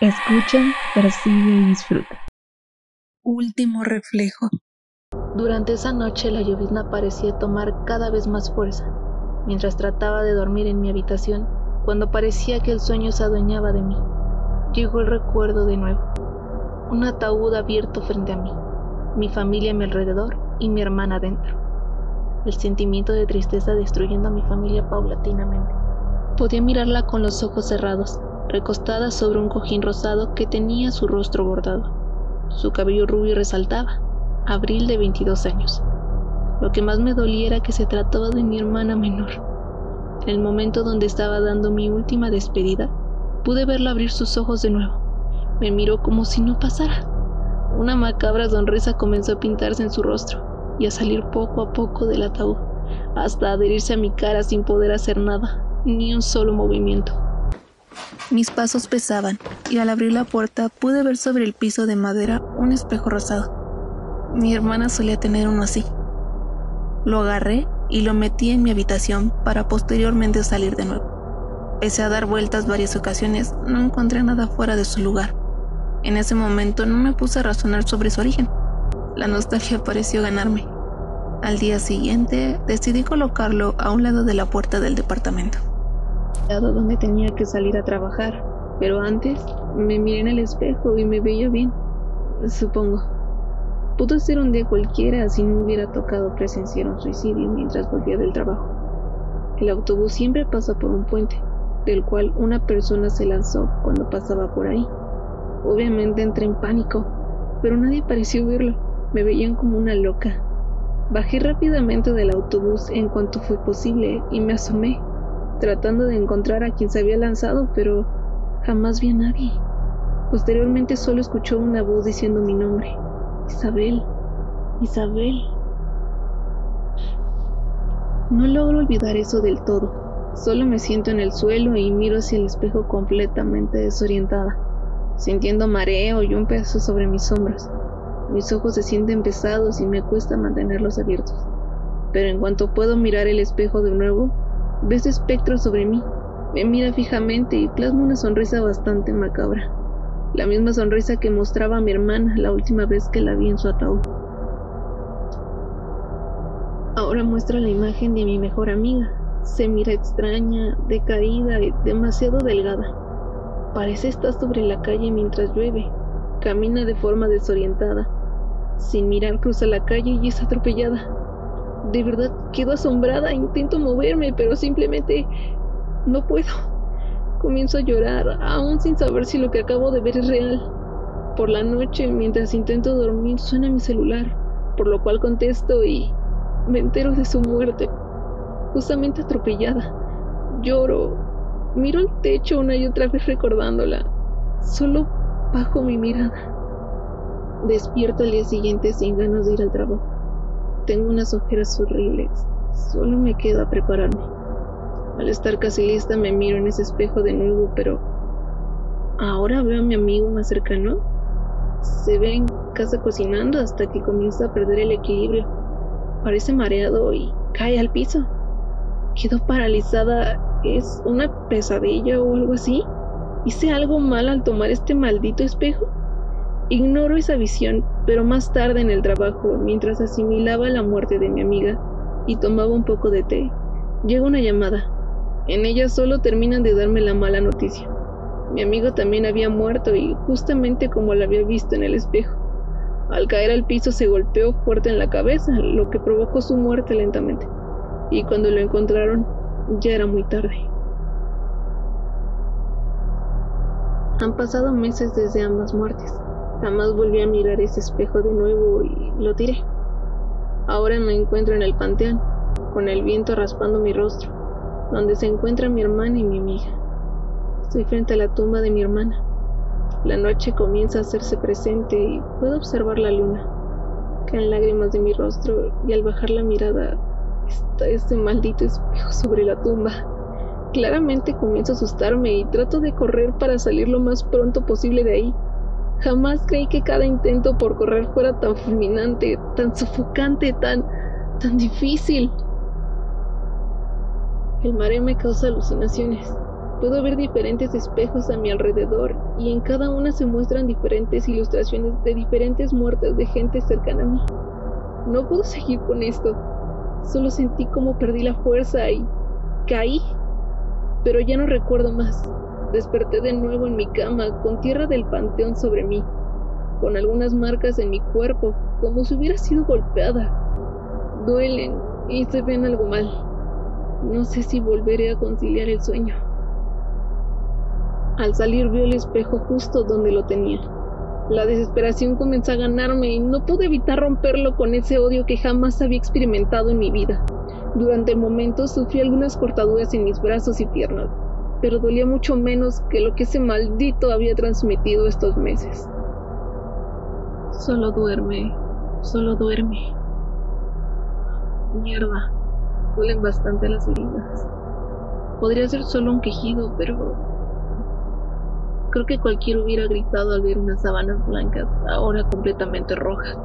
Escucha, percibe y disfruta. Último reflejo. Durante esa noche la llovizna parecía tomar cada vez más fuerza, mientras trataba de dormir en mi habitación, cuando parecía que el sueño se adueñaba de mí. Llegó el recuerdo de nuevo. Un ataúd abierto frente a mí, mi familia a mi alrededor y mi hermana dentro. El sentimiento de tristeza destruyendo a mi familia paulatinamente. Podía mirarla con los ojos cerrados, recostada sobre un cojín rosado que tenía su rostro bordado. Su cabello rubio resaltaba, abril de 22 años. Lo que más me dolía era que se trataba de mi hermana menor. En el momento donde estaba dando mi última despedida, pude verla abrir sus ojos de nuevo. Me miró como si no pasara. Una macabra sonrisa comenzó a pintarse en su rostro y a salir poco a poco del ataúd, hasta adherirse a mi cara sin poder hacer nada, ni un solo movimiento. Mis pasos pesaban y al abrir la puerta pude ver sobre el piso de madera un espejo rosado. Mi hermana solía tener uno así. Lo agarré y lo metí en mi habitación para posteriormente salir de nuevo. Pese a dar vueltas varias ocasiones, no encontré nada fuera de su lugar. En ese momento no me puse a razonar sobre su origen. La nostalgia pareció ganarme. Al día siguiente decidí colocarlo a un lado de la puerta del departamento. Donde tenía que salir a trabajar, pero antes me miré en el espejo y me veía bien, supongo. Pudo ser un día cualquiera si no hubiera tocado presenciar un suicidio mientras volvía del trabajo. El autobús siempre pasa por un puente, del cual una persona se lanzó cuando pasaba por ahí. Obviamente entré en pánico, pero nadie pareció verlo. Me veían como una loca. Bajé rápidamente del autobús en cuanto fue posible y me asomé, tratando de encontrar a quien se había lanzado, pero jamás vi a nadie. Posteriormente solo escuchó una voz diciendo mi nombre. Isabel, Isabel. No logro olvidar eso del todo. Solo me siento en el suelo y miro hacia el espejo completamente desorientada, sintiendo mareo y un peso sobre mis hombros. Mis ojos se sienten pesados y me cuesta mantenerlos abiertos. Pero en cuanto puedo mirar el espejo de nuevo, ves espectro sobre mí. Me mira fijamente y plasma una sonrisa bastante macabra la misma sonrisa que mostraba a mi hermana la última vez que la vi en su ataúd. Ahora muestra la imagen de mi mejor amiga. Se mira extraña, decaída y demasiado delgada. Parece estar sobre la calle mientras llueve. Camina de forma desorientada. Sin mirar cruza la calle y es atropellada. De verdad quedo asombrada, intento moverme, pero simplemente no puedo. Comienzo a llorar, aún sin saber si lo que acabo de ver es real. Por la noche, mientras intento dormir, suena mi celular, por lo cual contesto y me entero de su muerte, justamente atropellada. Lloro, miro el techo una y otra vez recordándola. Solo bajo mi mirada. Despierto al día siguiente sin ganas de ir al trabajo. Tengo unas ojeras horribles. Solo me queda prepararme. Al estar casi lista me miro en ese espejo de nuevo, pero ahora veo a mi amigo más cercano. Se ve en casa cocinando hasta que comienza a perder el equilibrio. Parece mareado y cae al piso. Quedo paralizada. ¿Es una pesadilla o algo así? ¿Hice algo mal al tomar este maldito espejo? Ignoro esa visión, pero más tarde en el trabajo, mientras asimilaba la muerte de mi amiga y tomaba un poco de té, llega una llamada. En ella solo terminan de darme la mala noticia. Mi amigo también había muerto y justamente como lo había visto en el espejo. Al caer al piso se golpeó fuerte en la cabeza, lo que provocó su muerte lentamente. Y cuando lo encontraron, ya era muy tarde. Han pasado meses desde ambas muertes. Jamás volví a mirar ese espejo de nuevo y lo tiré. Ahora me encuentro en el panteón, con el viento raspando mi rostro donde se encuentra mi hermana y mi amiga. Estoy frente a la tumba de mi hermana. La noche comienza a hacerse presente y puedo observar la luna. Caen lágrimas de mi rostro y al bajar la mirada está este maldito espejo sobre la tumba. Claramente comienzo a asustarme y trato de correr para salir lo más pronto posible de ahí. Jamás creí que cada intento por correr fuera tan fulminante, tan sofocante, tan... tan difícil. El mareo me causa alucinaciones. Puedo ver diferentes espejos a mi alrededor y en cada una se muestran diferentes ilustraciones de diferentes muertes de gente cercana a mí. No puedo seguir con esto. Solo sentí como perdí la fuerza y caí. Pero ya no recuerdo más. Desperté de nuevo en mi cama con tierra del panteón sobre mí, con algunas marcas en mi cuerpo, como si hubiera sido golpeada. Duelen y se ven algo mal. No sé si volveré a conciliar el sueño. Al salir vio el espejo justo donde lo tenía. La desesperación comenzó a ganarme y no pude evitar romperlo con ese odio que jamás había experimentado en mi vida. Durante el momento sufrí algunas cortaduras en mis brazos y piernas, pero dolía mucho menos que lo que ese maldito había transmitido estos meses. Solo duerme, solo duerme. Mierda, duelen bastante las heridas. Podría ser solo un quejido, pero Creo que cualquiera hubiera gritado al ver unas sábanas blancas, ahora completamente rojas.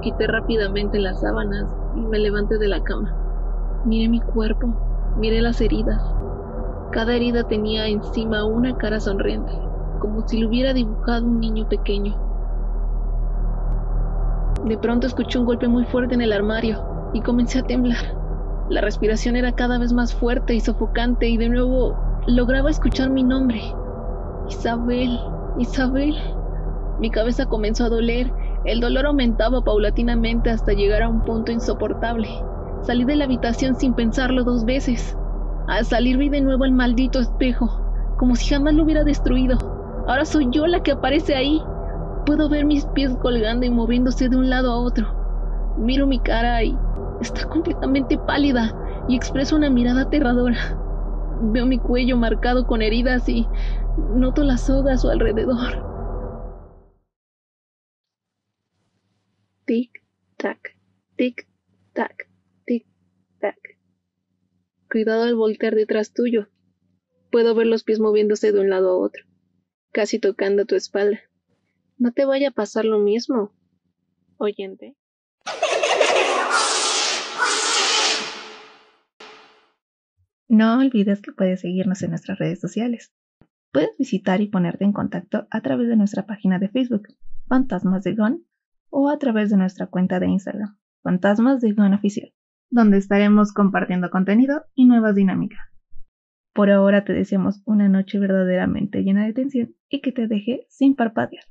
Quité rápidamente las sábanas y me levanté de la cama. Miré mi cuerpo, miré las heridas. Cada herida tenía encima una cara sonriente, como si lo hubiera dibujado un niño pequeño. De pronto escuché un golpe muy fuerte en el armario y comencé a temblar. La respiración era cada vez más fuerte y sofocante y de nuevo lograba escuchar mi nombre. Isabel, Isabel. Mi cabeza comenzó a doler. El dolor aumentaba paulatinamente hasta llegar a un punto insoportable. Salí de la habitación sin pensarlo dos veces. Al salir vi de nuevo el maldito espejo, como si jamás lo hubiera destruido. Ahora soy yo la que aparece ahí. Puedo ver mis pies colgando y moviéndose de un lado a otro. Miro mi cara y está completamente pálida y expreso una mirada aterradora. Veo mi cuello marcado con heridas y Noto la soga a su alrededor. Tic, tac, tic, tac, tic, tac. Cuidado al voltear detrás tuyo. Puedo ver los pies moviéndose de un lado a otro, casi tocando tu espalda. No te vaya a pasar lo mismo, oyente. No olvides que puedes seguirnos en nuestras redes sociales. Puedes visitar y ponerte en contacto a través de nuestra página de Facebook, Fantasmas de Gon, o a través de nuestra cuenta de Instagram, Fantasmas de Gon Oficial, donde estaremos compartiendo contenido y nuevas dinámicas. Por ahora te deseamos una noche verdaderamente llena de tensión y que te deje sin parpadear.